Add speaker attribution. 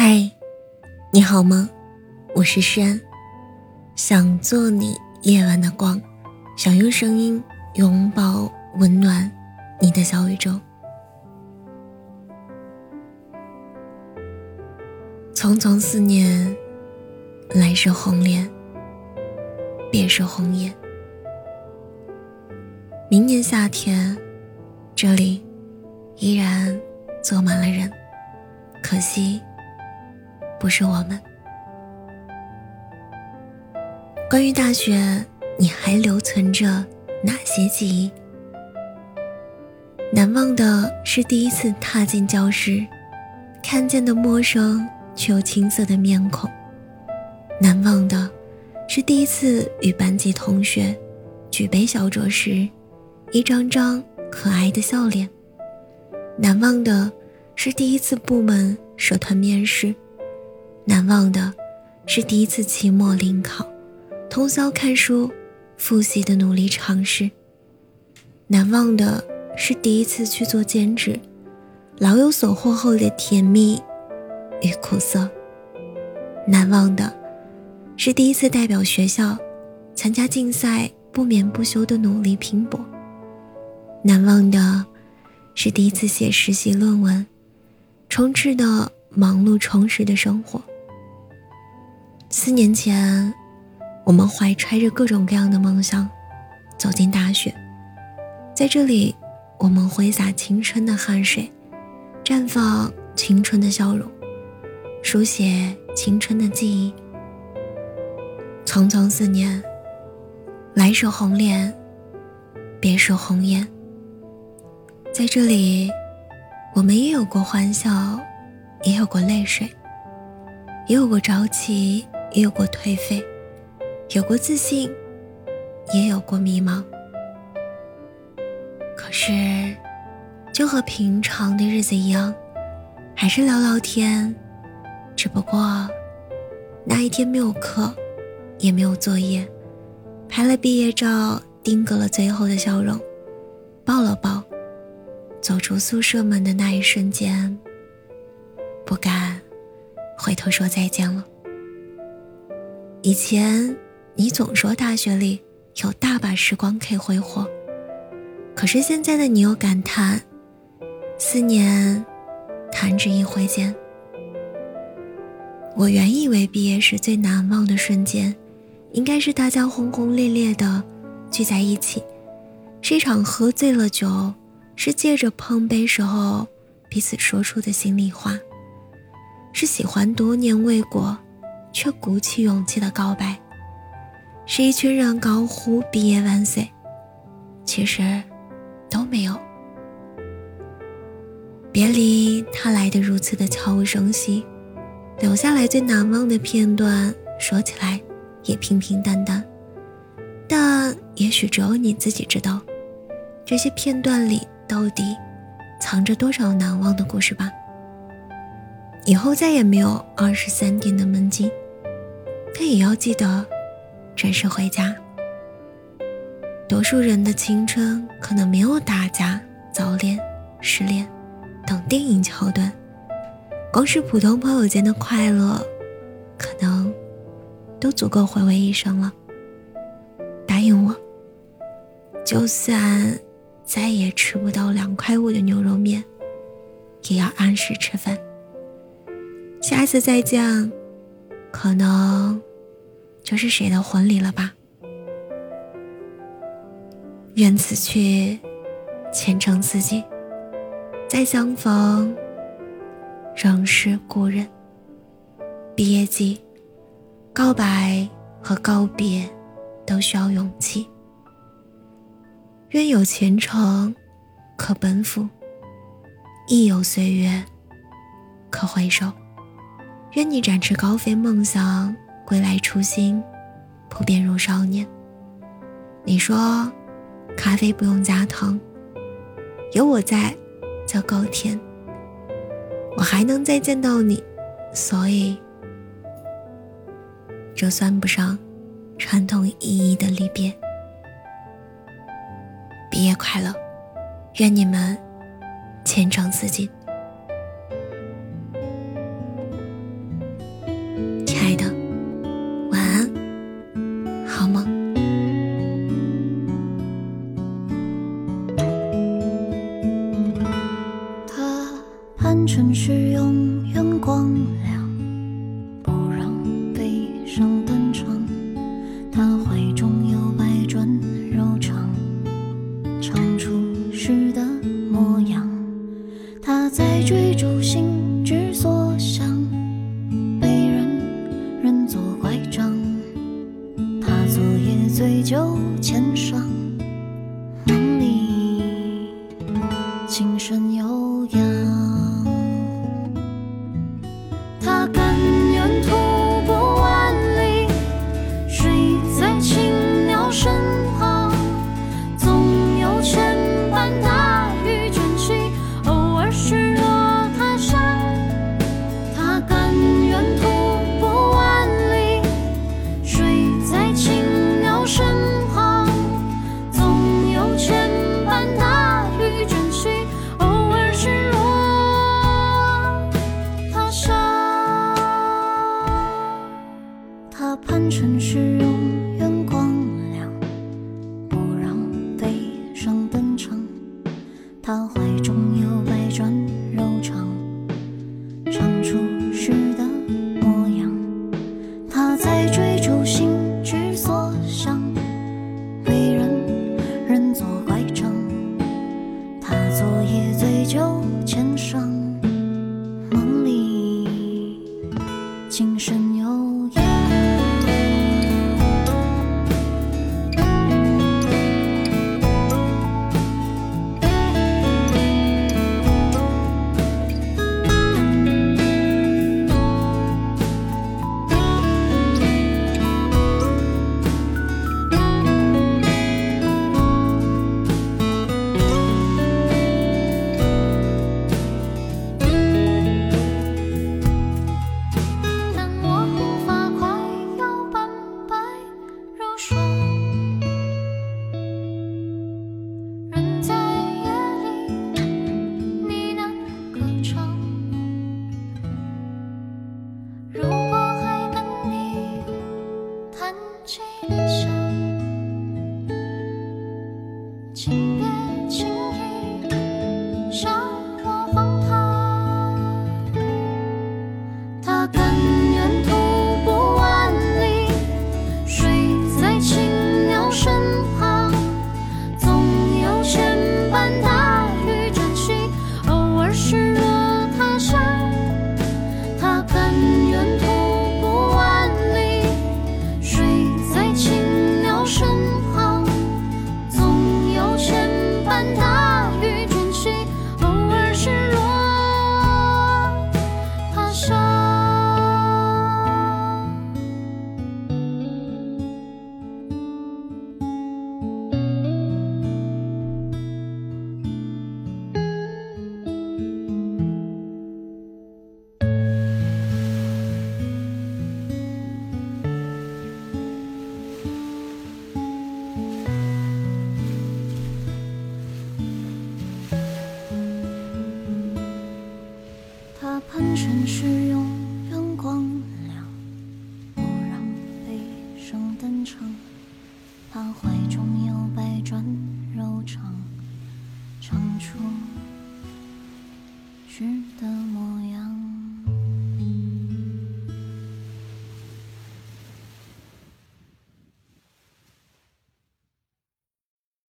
Speaker 1: 嗨，你好吗？我是诗安想做你夜晚的光，想用声音拥抱温暖你的小宇宙。匆匆四年，来时红莲，别是红颜。明年夏天，这里依然坐满了人，可惜。不是我们。关于大学，你还留存着哪些记忆？难忘的是第一次踏进教室，看见的陌生却又青涩的面孔；难忘的是第一次与班级同学举杯小酌时，一张张可爱的笑脸；难忘的是第一次部门社团面试。难忘的，是第一次期末临考，通宵看书、复习的努力尝试；难忘的是第一次去做兼职，老有所获后的甜蜜与苦涩；难忘的是第一次代表学校参加竞赛，不眠不休的努力拼搏；难忘的是第一次写实习论文，充斥的忙碌充实的生活。四年前，我们怀揣着各种各样的梦想，走进大学。在这里，我们挥洒青春的汗水，绽放青春的笑容，书写青春的记忆。匆匆四年，来时红莲，别是红颜。在这里，我们也有过欢笑，也有过泪水，也有过着急。也有过颓废，有过自信，也有过迷茫。可是，就和平常的日子一样，还是聊聊天。只不过，那一天没有课，也没有作业，拍了毕业照，定格了最后的笑容，抱了抱，走出宿舍门的那一瞬间，不敢回头说再见了。以前，你总说大学里有大把时光可以挥霍，可是现在的你又感叹，四年，弹指一挥间。我原以为毕业时最难忘的瞬间，应该是大家轰轰烈烈的聚在一起，是一场喝醉了酒，是借着碰杯时候彼此说出的心里话，是喜欢多年未果。却鼓起勇气的告白，是一群人高呼“毕业万岁”，其实都没有。别离他来的如此的悄无声息，留下来最难忘的片段，说起来也平平淡淡，但也许只有你自己知道，这些片段里到底藏着多少难忘的故事吧。以后再也没有二十三点的门禁，但也要记得准时回家。多数人的青春可能没有打架、早恋、失恋等电影桥段，光是普通朋友间的快乐，可能都足够回味一生了。答应我，就算再也吃不到两块五的牛肉面，也要按时吃饭。下次再见，可能就是谁的婚礼了吧？愿此去，前程似锦。再相逢，仍是故人。毕业季，告白和告别都需要勇气。愿有前程可奔赴，亦有岁月可回首。愿你展翅高飞，梦想归来初心，普遍如少年。你说，咖啡不用加糖，有我在就够甜。我还能再见到你，所以这算不上传统意义的离别。毕业快乐，愿你们前程似锦。
Speaker 2: 城市永远光亮，不让悲伤登场。他怀中有百转柔肠，唱出诗的模样。他在追逐星。他盼成世容唱唱出。